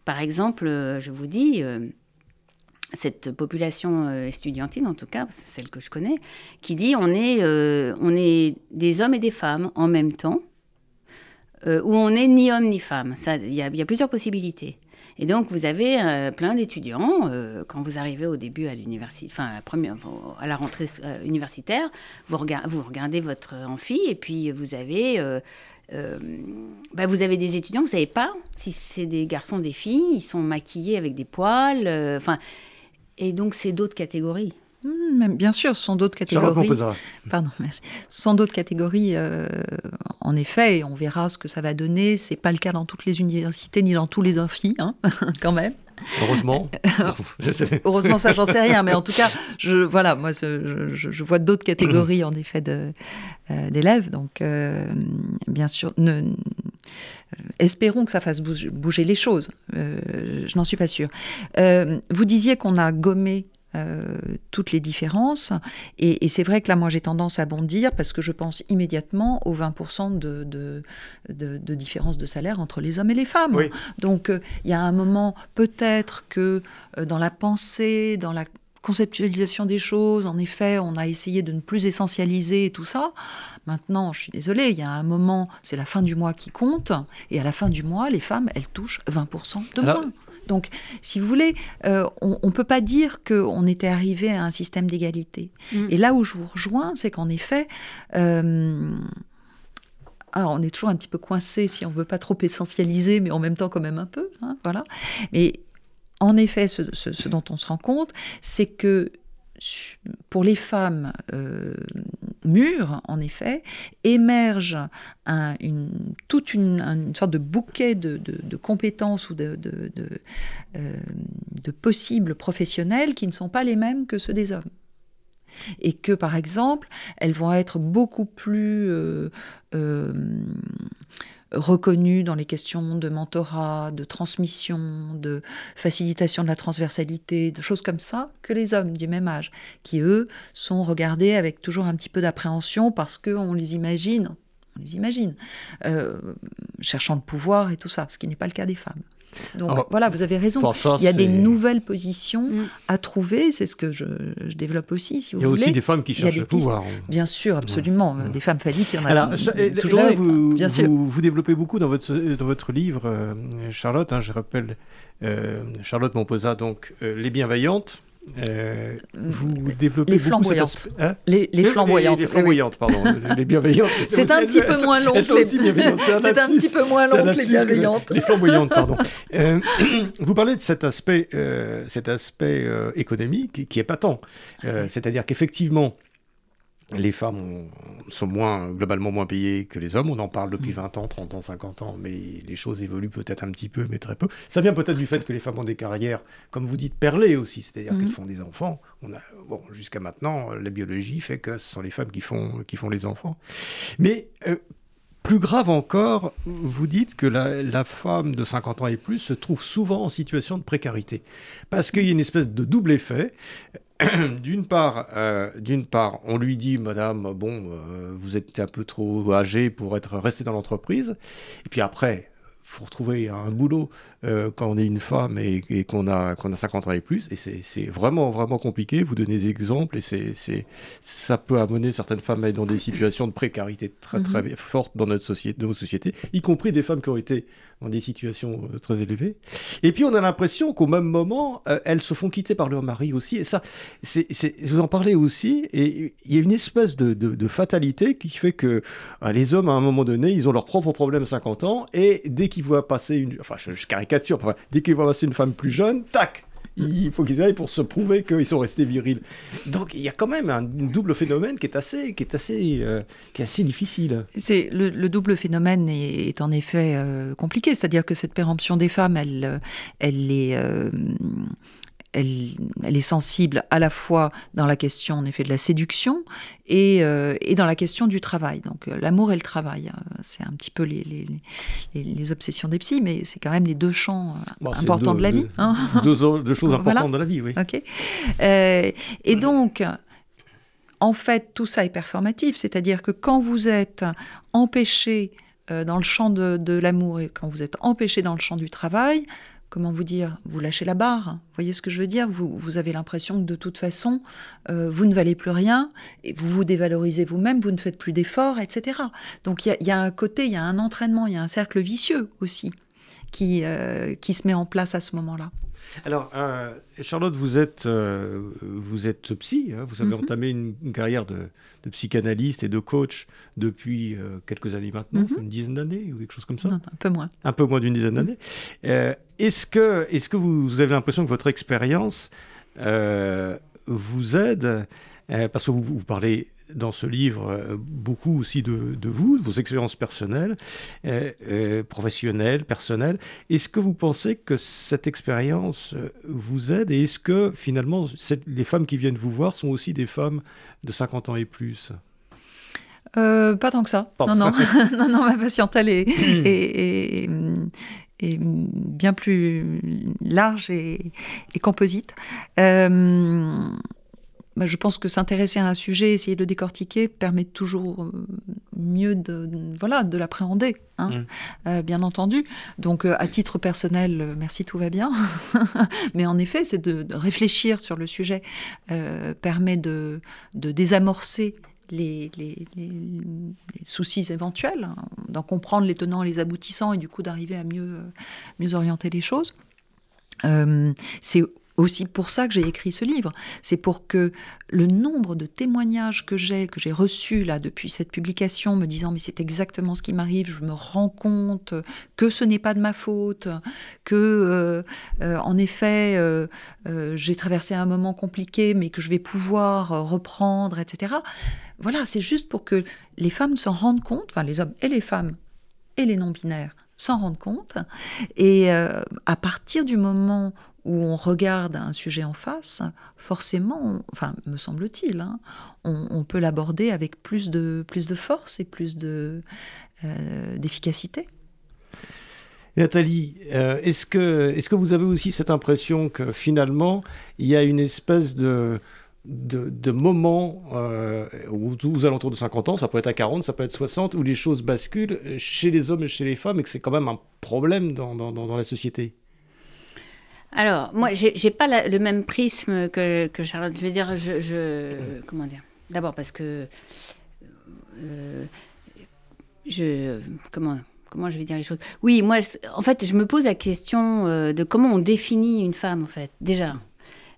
par exemple, euh, je vous dis, euh, cette population euh, estudiantine, en tout cas, celle que je connais, qui dit on est, on est des hommes et des femmes en même temps, où on n'est ni homme ni femme. Il y, a plusieurs possibilités. Et donc, vous avez plein d'étudiants, quand vous arrivez au début à l'université, enfin, à, la rentrée universitaire, vous, regardez votre amphi, et puis vous avez euh, bah, vous avez des étudiants, vous ne savez pas si c'est des garçons, des filles, ils sont maquillés avec des poils, euh, enfin, et donc c'est d'autres catégories. Mmh, bien sûr, ce sont d'autres catégories. Pardon, merci. Ce sont d'autres catégories, euh, en effet, et on verra ce que ça va donner. C'est pas le cas dans toutes les universités ni dans tous les amphis, hein, [LAUGHS] quand même. Heureusement. [LAUGHS] Heureusement, ça, j'en sais rien. Mais en tout cas, je, voilà, moi, je, vois d'autres catégories, en effet, euh, d'élèves. donc, euh, bien sûr, ne, euh, espérons que ça fasse bouger, les choses. je n'en suis pas sûre. vous disiez qu'on a gommé euh, toutes les différences. Et, c'est vrai que là, moi, j'ai tendance à bondir parce que je pense immédiatement aux 20% de, de, de, différence de salaire entre les hommes et les femmes. Donc, euh, il y a un moment, peut-être que euh, dans la pensée, dans la conceptualisation des choses, en effet, on a essayé de ne plus essentialiser tout ça. Maintenant, je suis désolée, il y a un moment, c'est la fin du mois qui compte, et à la fin du mois, les femmes, elles touchent 20% de moins. Donc, si vous voulez, euh, on ne peut pas dire qu'on était arrivé à un système d'égalité. Mm. Et là où je vous rejoins, c'est qu'en effet, euh, on est toujours un petit peu coincé si on ne veut pas trop essentialiser, mais en même temps quand même un peu. Hein, voilà. Mais en effet, ce, dont on se rend compte, c'est que pour les femmes, euh, mûre, en effet, émerge une, toute une, sorte de bouquet de, compétences ou de, euh, de, possibles professionnels qui ne sont pas les mêmes que ceux des hommes. Et que, par exemple, elles vont être beaucoup plus euh, reconnus dans les questions de mentorat, de transmission, de facilitation de la transversalité, de choses comme ça, que les hommes du même âge, qui eux sont regardés avec toujours un petit peu d'appréhension parce qu'on les imagine, on les imagine, euh, cherchant le pouvoir et tout ça, ce qui n'est pas le cas des femmes. Donc voilà, vous avez raison. il y a des nouvelles positions mm. à trouver, c'est ce que je, développe aussi, si vous voulez. Il y a aussi des femmes qui cherchent le pouvoir. Bien sûr, absolument. Des femmes phalliques, il y en a Alors, toujours. Là, vous, bien sûr. Vous, développez beaucoup dans votre, dans votre livre, euh, Charlotte, hein, je rappelle, euh, Charlotte Montposa, donc euh, Les Bienveillantes. Euh, vous développez les. Hein les, les, flamboyantes. Les, flamboyantes, pardon. les [LAUGHS] bienveillantes. C'est un [LAUGHS] petit peu moins long que les C'est un petit peu moins long que les bienveillantes. Les flamboyantes, pardon. [LAUGHS] Euh, [CLEARS THROAT] vous parlez de cet aspect, euh, cet aspect économique qui est patent. C'est-à-dire qu'effectivement, les femmes sont moins, globalement moins payées que les hommes. On en parle depuis 20 mm. ans, 30 ans, 50 ans, mais les choses évoluent peut-être un petit peu, mais très peu. Ça vient peut-être du fait que les femmes ont des carrières, comme vous dites, perlées aussi, c'est-à-dire qu'elles mm. font des enfants. On a, bon, jusqu'à maintenant, la biologie fait que ce sont les femmes qui font, qui font les enfants. Mais euh, plus grave encore, vous dites que la, la, femme de 50 ans et plus se trouve souvent en situation de précarité. Parce qu'il y a une espèce de double effet. [CLEARS THROAT] d'une part, euh, part, on lui dit, Madame, bon, euh, vous êtes un peu trop âgée pour être restée dans l'entreprise. Et puis après, faut retrouver un boulot euh, quand on est une femme et, qu'on a, qu'on a 50 ans et plus. Et c'est vraiment, vraiment compliqué. Vous donnez des exemples et c'est ça peut amener certaines femmes à être dans des situations de précarité très, très mhm. fortes dans notre société, dans nos sociétés, y compris des femmes qui ont été dans des situations euh, très élevées. Et puis on a l'impression qu'au même moment, euh, elles se font quitter par leur mari aussi. Et ça, c'est, vous en parlez aussi. Et il y a une espèce de, de, fatalité qui fait que euh, les hommes, à un moment donné, ils ont leurs propres problèmes à 50 ans. Et dès qu'ils voient passer une. Enfin, je, caricature, dès qu'ils voient passer une femme plus jeune, tac il faut qu'ils aillent pour se prouver qu'ils sont restés virils. Donc il y a quand même un, double phénomène qui est assez, qui est assez, euh, qui est assez difficile. C'est le, double phénomène est, en effet euh, compliqué, c'est-à-dire que cette péremption des femmes, elle, euh, elle est elle, est sensible à la fois dans la question en effet de la séduction et, euh, dans la question du travail. Donc euh, l'amour et le travail, euh, c'est un petit peu les, les, obsessions des psys, mais c'est quand même les deux champs importants de la vie. Hein. [LAUGHS] Deux, choses importantes de la vie, oui. Et donc, en fait, tout ça est performatif, c'est-à-dire que quand vous êtes empêché dans le champ de, de l'amour et quand vous êtes empêché dans le champ du travail, comment vous dire, vous lâchez la barre. Vous voyez ce que je veux dire? Vous, avez l'impression que de toute façon, euh, vous ne valez plus rien, et vous vous dévalorisez vous-même, vous ne faites plus d'efforts, etc. Donc il y, a un côté, il y a un entraînement, il y a un cercle vicieux aussi qui, euh, qui se met en place à ce moment-là. Alors, euh, Charlotte, vous êtes, euh, vous êtes psy, hein. vous avez mhm. entamé une, carrière de, psychanalyste et de coach depuis euh, quelques années maintenant, mhm. une dizaine d'années ou quelque chose comme ça non, Un peu moins. Un peu moins d'une dizaine d'années. est-ce, que, est-ce que vous, avez l'impression que votre expérience vous aide Parce que vous, vous parlez dans ce livre euh, beaucoup aussi de, vous, de vos expériences personnelles, euh, euh, professionnelles, personnelles. Est-ce que vous pensez que cette expérience vous aide et est-ce que finalement les femmes qui viennent vous voir sont aussi des femmes de 50 ans et plus? Pas tant que ça. non, non. [LAUGHS] non, non, ma patientèle [CLEARS THROAT] est, est, est, bien plus large et, et composite. Euh, bah, je pense que s'intéresser à un sujet, essayer de le décortiquer, permet toujours euh, mieux de, voilà, de l'appréhender, hein, mmh. euh, bien entendu. Donc, euh, à titre personnel, merci, tout va bien. [LAUGHS] Mais en effet, c'est de, réfléchir sur le sujet, permet de, de désamorcer les, les, soucis éventuels, hein, d'en comprendre les tenants et les aboutissants, et du coup d'arriver à mieux, mieux orienter les choses. c'est aussi pour ça que j'ai écrit ce livre. C'est pour que le nombre de témoignages que j'ai, que j'ai reçus là depuis cette publication, me disant mais c'est exactement ce qui m'arrive, je me rends compte que ce n'est pas de ma faute, que euh, euh, en effet euh, j'ai traversé un moment compliqué, mais que je vais pouvoir reprendre, etc. Voilà, c'est juste pour que les femmes s'en rendent compte, enfin les hommes et les femmes et les non-binaires s'en rendent compte. Et à partir du moment où on regarde un sujet en face, forcément, enfin, me semble-t-il, hein, on, peut l'aborder avec plus de, plus de force et plus de, euh, d'efficacité. Nathalie, euh, est-ce que, est que vous avez aussi cette impression que finalement, il y a une espèce de, de, moment euh, aux, alentours de 50 ans, ça peut être à 40, ça peut être 60, où les choses basculent chez les hommes et chez les femmes et que c'est quand même un problème dans, dans la société? Alors, moi, j'ai n'ai pas le même prisme que, Charlotte. Je veux dire, je. comment dire? D'abord parce que. Euh, je. Comment comment je vais dire les choses? Oui, moi, en fait, je me pose la question euh, de comment on définit une femme, en fait, déjà.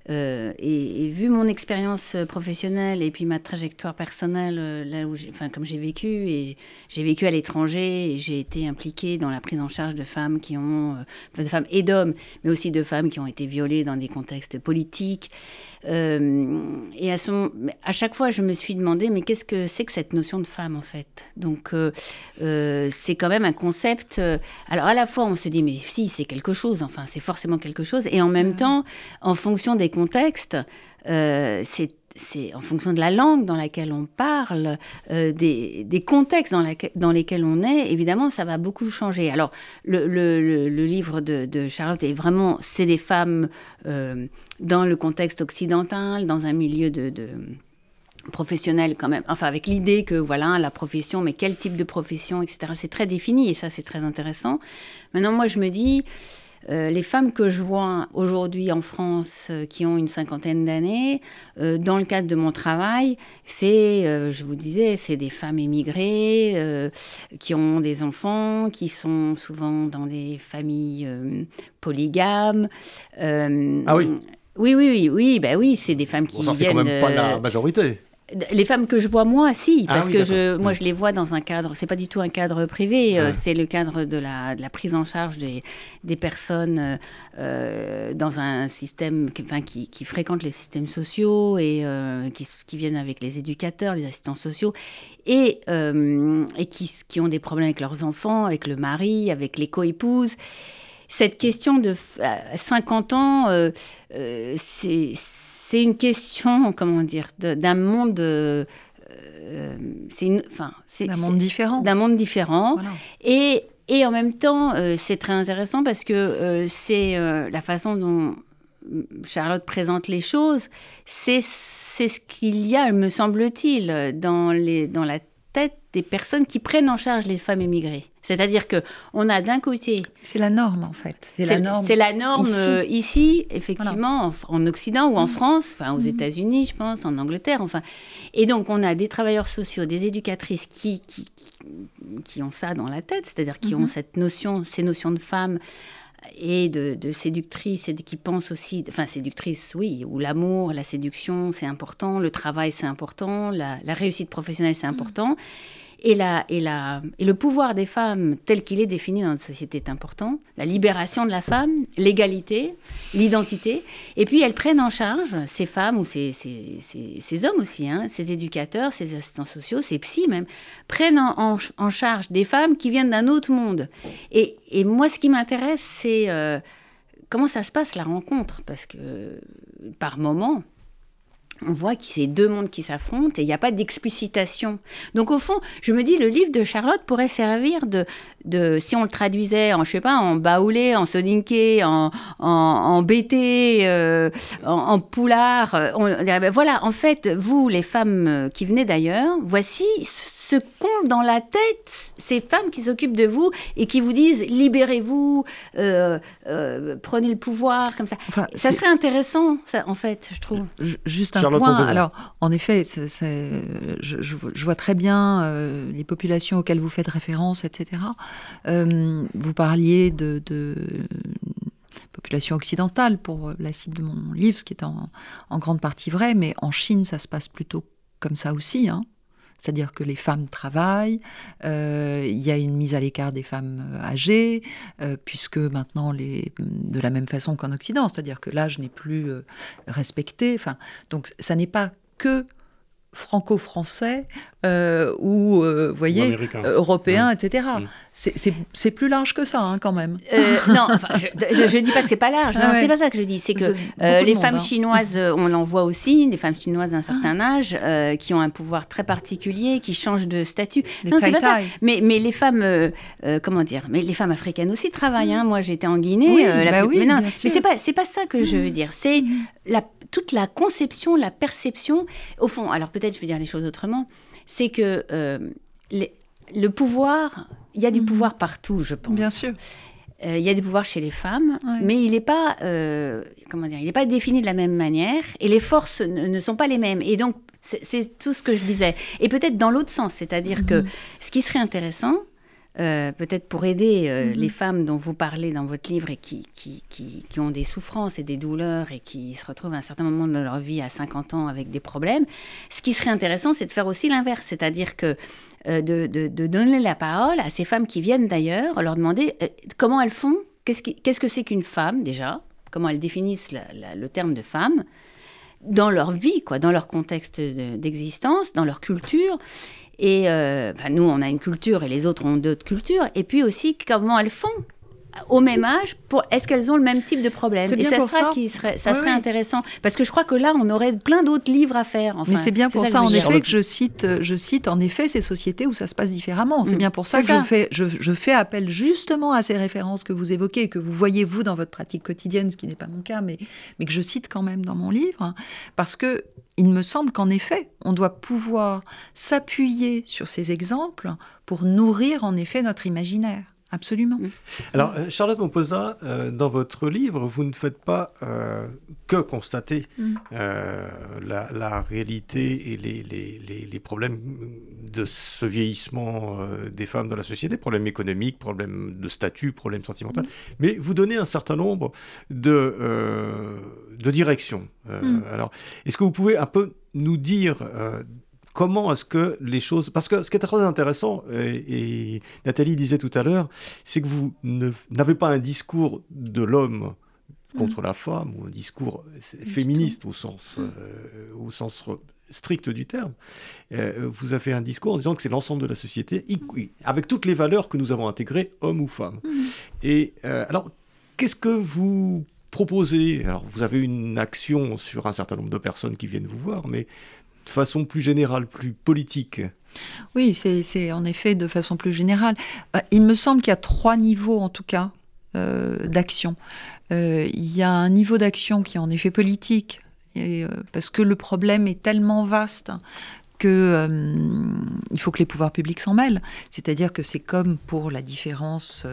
Euh, et, vu mon expérience professionnelle et puis ma trajectoire personnelle, euh, là où enfin, comme j'ai vécu, et j'ai vécu à l'étranger, et j'ai été impliquée dans la prise en charge de femmes qui ont, euh, de femmes et d'hommes, mais aussi de femmes qui ont été violées dans des contextes politiques. Euh, et à, son, à chaque fois, je me suis demandé, mais qu'est-ce que c'est que cette notion de femme, en fait? Donc, euh, euh, c'est quand même un concept. alors, à la fois, on se dit, mais si, c'est quelque chose, enfin, c'est forcément quelque chose. Et en même temps, en fonction des contextes, c'est c'est en fonction de la langue dans laquelle on parle, euh, des, contextes dans, lesquels on est, évidemment, ça va beaucoup changer. Alors, le, livre de, Charlotte est vraiment, c'est des femmes euh, dans le contexte occidental, dans un milieu de, de professionnel quand même, enfin avec l'idée que voilà la profession, mais quel type de profession, etc. C'est très défini et ça c'est très intéressant. Maintenant moi je me dis, euh, les femmes que je vois aujourd'hui en France euh, qui ont une cinquantaine d'années, euh, dans le cadre de mon travail, c'est, je vous disais, c'est des femmes émigrées qui ont des enfants, qui sont souvent dans des familles polygames. ah oui. Oui, oui, oui, oui, bah oui, c'est des femmes qui bon, ça, C'est quand même pas la majorité. Les femmes que je vois moi, si, ah parce que je, moi je les vois dans un cadre, c'est pas du tout un cadre privé, euh, c'est le cadre de la, de la, prise en charge des, des personnes euh, euh, dans un système enfin, qui, qui, fréquentent les systèmes sociaux et qui, qui, viennent avec les éducateurs, les assistants sociaux et, et qui, qui, ont des problèmes avec leurs enfants, avec le mari, avec les coépouses. Cette question de 50 ans, c'est c'est une question, comment dire, d'un monde. Euh, c'est enfin, d'un monde différent. D'un monde différent. Et, et en même temps, euh, c'est très intéressant parce que euh, c'est la façon dont Charlotte présente les choses. C'est ce qu'il y a, me semble-t-il, dans, les, dans la tête des personnes qui prennent en charge les femmes émigrées. C'est-à-dire que on a d'un côté. C'est la norme en fait. C'est la norme. C'est la norme ici, euh, effectivement, en, Occident ou en mm. France, enfin aux mm. États-Unis, je pense, en Angleterre, enfin. Et donc on a des travailleurs sociaux, des éducatrices qui qui, qui ont ça dans la tête, c'est-à-dire qui ont mm-hmm. cette notion, ces notions de femmes et de, de séductrices et qui pensent aussi, enfin séductrices, oui, où l'amour, la séduction, c'est important, le travail, c'est important, la, la réussite professionnelle, c'est mm. important. Et, et, le pouvoir des femmes tel qu'il est défini dans notre société est important. La libération de la femme, l'égalité, l'identité. Et puis elles prennent en charge ces femmes ou ces, hommes aussi, hein, ces éducateurs, ces assistants sociaux, ces psys même, prennent en, charge des femmes qui viennent d'un autre monde. Et, et, moi, ce qui m'intéresse, c'est euh, comment ça se passe la rencontre? Parce que par moment, on voit que c'est deux mondes qui s'affrontent et il n'y a pas d'explicitation. Donc au fond, je me dis, le livre de Charlotte pourrait servir de, de si on le traduisait en, je sais pas, en baoulé, en sodinké, en, en, en BT, euh, en, poulard. Euh, on, ben voilà, en fait, vous, les femmes qui venez d'ailleurs, voici ce qu'ont dans la tête ces femmes qui s'occupent de vous et qui vous disent libérez-vous, euh, euh, prenez le pouvoir, comme ça. ça serait intéressant, ça, en fait, je trouve. Juste un point. Alors, en effet, je, vois très bien euh, les populations auxquelles vous faites référence, etc. vous parliez de population occidentale pour la cible de mon livre, ce qui est en, grande partie vrai, mais en Chine, ça se passe plutôt comme ça aussi. Hein. C'est-à-dire que les femmes travaillent, euh, il y a une mise à l'écart des femmes euh, âgées, euh, puisque maintenant, les, de la même façon qu'en Occident, c'est-à-dire que l'âge n'est plus respecté. Enfin, donc ça n'est pas que franco-français euh, ou, euh, voyez, euh, européen, etc. C'est plus large que ça, hein, quand même. non, je ne dis pas que c'est pas large. Non, c'est pas ça que je dis. C'est que les femmes hein. chinoises, on l'en voit aussi, des femmes chinoises d'un certain ah. âge, qui ont un pouvoir très particulier, qui changent de statut. non, c'est pas ça. Mais, mais les femmes, comment dire Mais les femmes africaines aussi travaillent. Hein. Moi, j'étais en Guinée. Bah oui, mais non, mais c'est pas, c'est pas ça que je veux dire. C'est la toute la conception, la perception, au fond, alors peut-être je vais dire les choses autrement, c'est que euh, le pouvoir, il y a du mhm. pouvoir partout, je pense. Bien sûr. Euh, il y a du pouvoir chez les femmes, mais il n'est pas, euh, comment dire, il n'est pas défini de la même manière, et les forces ne, sont pas les mêmes. Et donc, c'est tout ce que je disais. Et peut-être dans l'autre sens, c'est-à-dire que mhm. ce qui serait intéressant, euh, peut-être pour aider euh, mhm. les femmes dont vous parlez dans votre livre et qui, qui, qui, ont des souffrances et des douleurs et qui se retrouvent à un certain moment de leur vie à 50 ans avec des problèmes, ce qui serait intéressant, c'est de faire aussi l'inverse, c'est-à-dire que euh, de, de, donner la parole à ces femmes qui viennent d'ailleurs, leur demander comment elles font, qu'est-ce, que c'est qu'une femme déjà, comment elles définissent le terme de femme dans leur vie, quoi, dans leur contexte d'existence, dans leur culture, et euh, nous, on a une culture et les autres ont d'autres cultures. Et puis aussi, comment elles font au même âge, est-ce qu'elles ont le même type de problème? Et ça, ça. Qui serait, ça serait intéressant. Parce que je crois que là, on aurait plein d'autres livres à faire. Mais c'est bien pour ça, en effet, que je cite, je cite en effet ces sociétés où ça se passe différemment. C'est mm. bien pour ça que Je, fais, je, je, fais appel justement à ces références que vous évoquez, que vous voyez vous dans votre pratique quotidienne, ce qui n'est pas mon cas, mais, mais que je cite quand même dans mon livre. Parce que il me semble qu'en effet, on doit pouvoir s'appuyer sur ces exemples pour nourrir en effet notre imaginaire. Absolument. Mm. Alors, euh, Charlotte Monposa, euh, dans votre livre, vous ne faites pas euh, que constater mm. la, réalité et les, problèmes de ce vieillissement des femmes dans la société, problèmes économiques, problèmes de statut, problèmes sentimentaux, mm. mais vous donnez un certain nombre de, de directions. Alors, est-ce que vous pouvez un peu nous dire comment est-ce que les choses... Parce que ce qui est très intéressant, et, Nathalie disait tout à l'heure, c'est que vous n'avez pas un discours de l'homme contre la femme, ou un discours féministe au sens, euh, au sens strict du terme. Euh, vous avez un discours en disant que c'est l'ensemble de la société, avec toutes les valeurs que nous avons intégrées, hommes ou femmes. Mmh. Et euh, alors, qu'est-ce que vous proposez? Alors, vous avez une action sur un certain nombre de personnes qui viennent vous voir, mais de façon plus générale, plus politique Oui, c'est en effet de façon plus générale. Euh, il me semble qu'il y a trois niveaux, en tout cas, euh, d'action. Euh, il y a un niveau d'action qui est en effet politique, parce que le problème est tellement vaste que il faut que les pouvoirs publics s'en mêlent. C'est-à-dire que c'est comme pour la différence,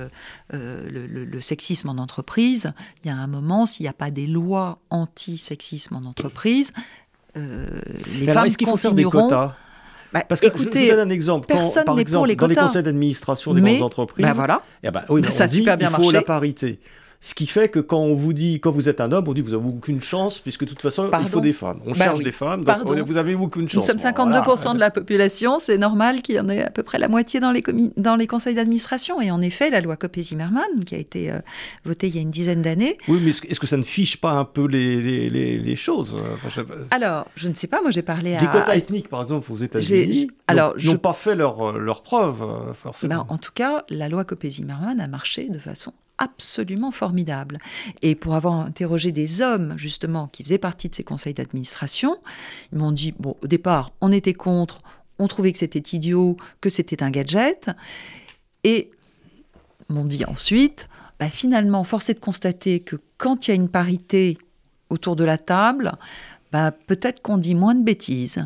le, sexisme en entreprise. Il y a un moment, s'il n'y a pas des lois anti-sexisme en entreprise, euh, les femmes alors, continueront. Faire des quotas bah, Parce que écoutez, je, vous donne un exemple. Quand, par exemple, dans les conseils d'administration des grandes entreprises, bah voilà. Eh ben, oui, ça on dit, il faut la parité. Ce qui fait que quand on vous dit, quand vous êtes un homme, on dit que vous n'avez aucune chance, puisque de toute façon, il faut des femmes. On bah cherche des femmes, donc vous avez aucune chance. Nous sommes 52% de la population, c'est normal qu'il y en ait à peu près la moitié dans les, dans les conseils d'administration. Et en effet, la loi Copé-Zimmermann, qui a été euh, votée il y a une dizaine d'années. Oui, mais est-ce que ça ne fiche pas un peu les, les, les, choses Alors, je ne sais pas, moi j'ai parlé à. Des quotas ethniques, par exemple, aux États-Unis, n'ont pas fait leur, leur preuve, euh, forcément. Ben, en tout cas, la loi Copé-Zimmermann a marché de façon absolument formidable. Et pour avoir interrogé des hommes, justement, qui faisaient partie de ces conseils d'administration, ils m'ont dit, bon, au départ, on était contre, on trouvait que c'était idiot, que c'était un gadget. Et m'ont dit ensuite, bah, finalement, force est de constater que quand il y a une parité autour de la table, bah, peut-être qu'on dit moins de bêtises,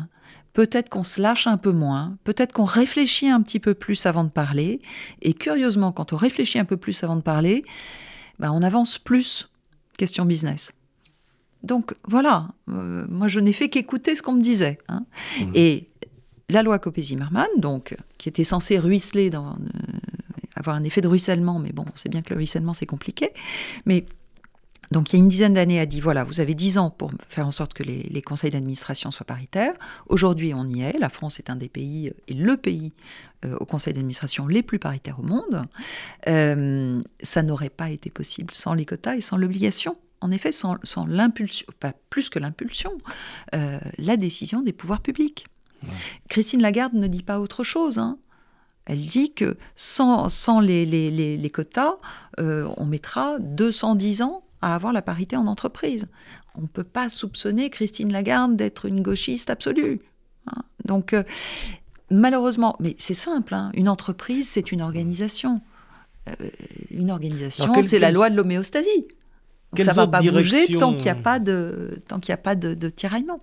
peut-être qu'on se lâche un peu moins, peut-être qu'on réfléchit un petit peu plus avant de parler. Et curieusement, quand on réfléchit un peu plus avant de parler, ben on avance plus question business. Donc voilà, euh, moi je n'ai fait qu'écouter ce qu'on me disait. Hein. Mmh. Et la loi Copé-Zimmermann, donc, qui était censée ruisseler, dans, euh, avoir un effet de ruissellement, mais bon, c'est bien que le ruissellement c'est compliqué, mais donc il y a une dizaine d'années, a dit voilà, vous avez dix ans pour faire en sorte que les, conseils d'administration soient paritaires. Aujourd'hui, on y est. La France est un des pays, et le pays euh, au conseil d'administration les plus paritaires au monde. Euh, ça n'aurait pas été possible sans les quotas et sans l'obligation. En effet, sans, l'impulsion, pas plus que l'impulsion, euh, la décision des pouvoirs publics. Christine Lagarde ne dit pas autre chose. Hein. Elle dit que sans, les, quotas, on mettra 210 ans à avoir la parité en entreprise. On ne peut pas soupçonner Christine Lagarde d'être une gauchiste absolue. Hein. Donc, euh, malheureusement, mais c'est simple, hein, une entreprise, c'est une organisation. Euh, une organisation, c'est la loi de l'homéostasie. ça ne va pas bouger tant qu'il n'y a pas de, tant qu'il a pas de, tiraillement.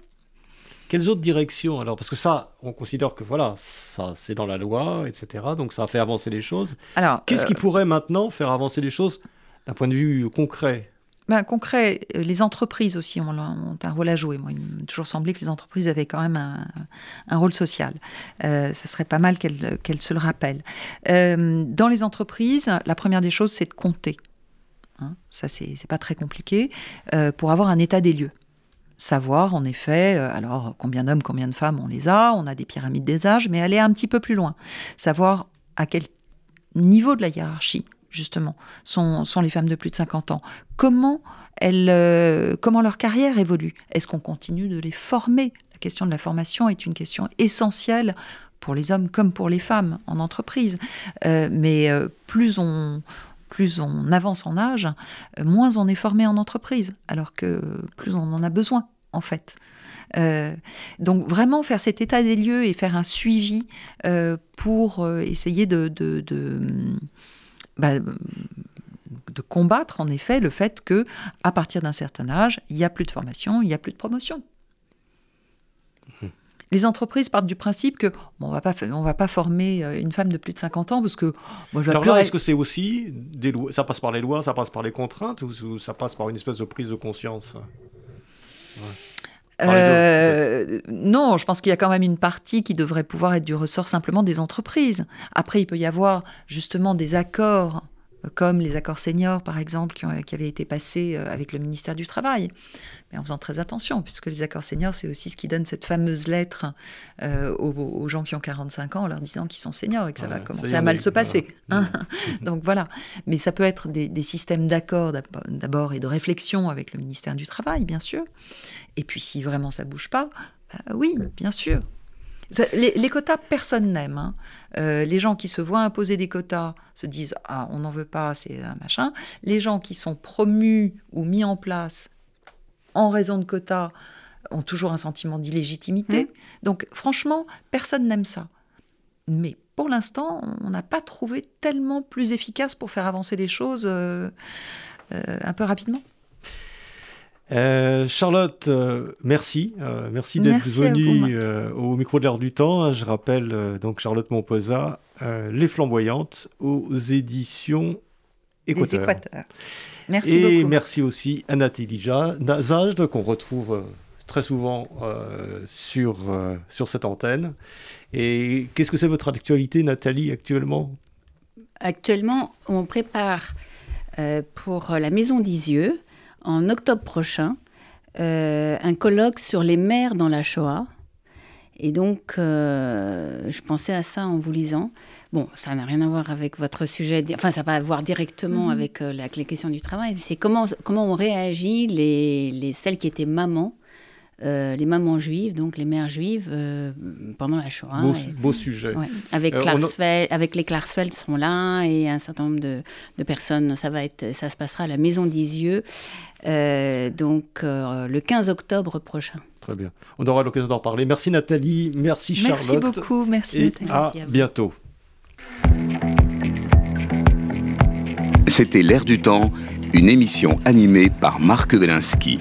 Quelles autres directions alors? Parce que ça, on considère que voilà, ça c'est dans la loi, etc. Donc ça a fait avancer les choses. Alors, qu'est-ce qui euh, pourrait maintenant faire avancer les choses d'un point de vue concret? Ben, concret, euh, les entreprises aussi ont, un rôle à jouer. Moi, il m'a toujours semblé que les entreprises avaient quand même un, rôle social. Euh, ça serait pas mal qu'elles se le rappellent. Euh, dans les entreprises, la première des choses, c'est de compter. Hein, ça, c'est pas très compliqué. pour avoir un état des lieux. Savoir, en effet, alors combien d'hommes, combien de femmes on les a, on a des pyramides des âges, mais aller un petit peu plus loin. Savoir à quel niveau de la hiérarchie justement, sont, les femmes de plus de 50 ans. Comment, elles, euh, comment leur carrière évolue? Est-ce qu'on continue de les former? La question de la formation est une question essentielle pour les hommes comme pour les femmes en entreprise. Euh, mais euh, plus on plus on avance en âge, moins on est formé en entreprise, alors que plus on en a besoin, en fait. donc vraiment faire cet état des lieux et faire un suivi pour essayer de, bah, de combattre en effet le fait que à partir d'un certain âge, il n'y a plus de formation, il n'y a plus de promotion. Mmh. Les entreprises partent du principe que bon, on va pas on va pas former euh, une femme de plus de 50 ans parce que moi je Alors là, est-ce que c'est aussi des lois ça passe par les lois, ça passe par les contraintes ou, ça passe par une espèce de prise de conscience? Euh, non, je pense qu'il y a quand même une partie qui devrait pouvoir être du ressort simplement des entreprises. Après, il peut y avoir justement des accords, comme les accords seniors, par exemple, qui, qui avaient été passés euh, avec le ministère du Travail en faisant très attention, puisque les accords seniors, c'est aussi ce qui donne cette fameuse lettre euh, aux, gens qui ont 45 ans en leur disant qu'ils sont seniors et que ça va commencer à mal se passer. Hein. [LAUGHS] Donc voilà. Mais ça peut être des, systèmes d'accords d'abord et de réflexion avec le ministère du Travail, bien sûr. Et puis si vraiment ça bouge pas, bah oui, bien sûr. les, quotas, personne n'aime. Hein. Euh, les gens qui se voient imposer des quotas se disent ah on n'en veut pas, c'est un machin. Les gens qui sont promus ou mis en place en raison de quotas, ont toujours un sentiment d'illégitimité. Mmh. Donc franchement, personne n'aime ça. Mais pour l'instant, on n'a pas trouvé tellement plus efficace pour faire avancer les choses euh, euh, un peu rapidement. Euh, Charlotte, merci. merci d'être venue au micro de l'air du temps. Je rappelle donc Charlotte Montposa, Les Flamboyantes, aux éditions Équateur. Merci Et merci aussi à Nathalie Zajde, qu'on retrouve euh, très souvent euh, sur, euh, sur cette antenne. Et qu'est-ce que c'est votre actualité, Nathalie, actuellement? Actuellement, on prépare pour la Maison d'Isieux, en octobre prochain, un colloque sur les mères dans la Shoah. Et donc, je pensais à ça en vous lisant. Bon, ça n'a rien à voir avec votre sujet, enfin, ça n'a pas à voir directement mhm. avec euh, la, les questions du travail. C'est comment, comment on réagit, les, les, celles qui étaient mamans, euh, les mamans juives, donc les mères juives, euh, pendant la Shoah. Beau, sujet. Avec, avec les Klarsfeld sont là et un certain nombre de, de, personnes. Ça, va être, ça se passera à la Maison d'Isieux, donc le 15 octobre prochain. Très bien. On aura l'occasion d'en parler. Merci Nathalie, merci Charlotte. Merci beaucoup, merci et Nathalie. À bientôt. C'était L'air du temps, une émission animée par Marc Wielinski.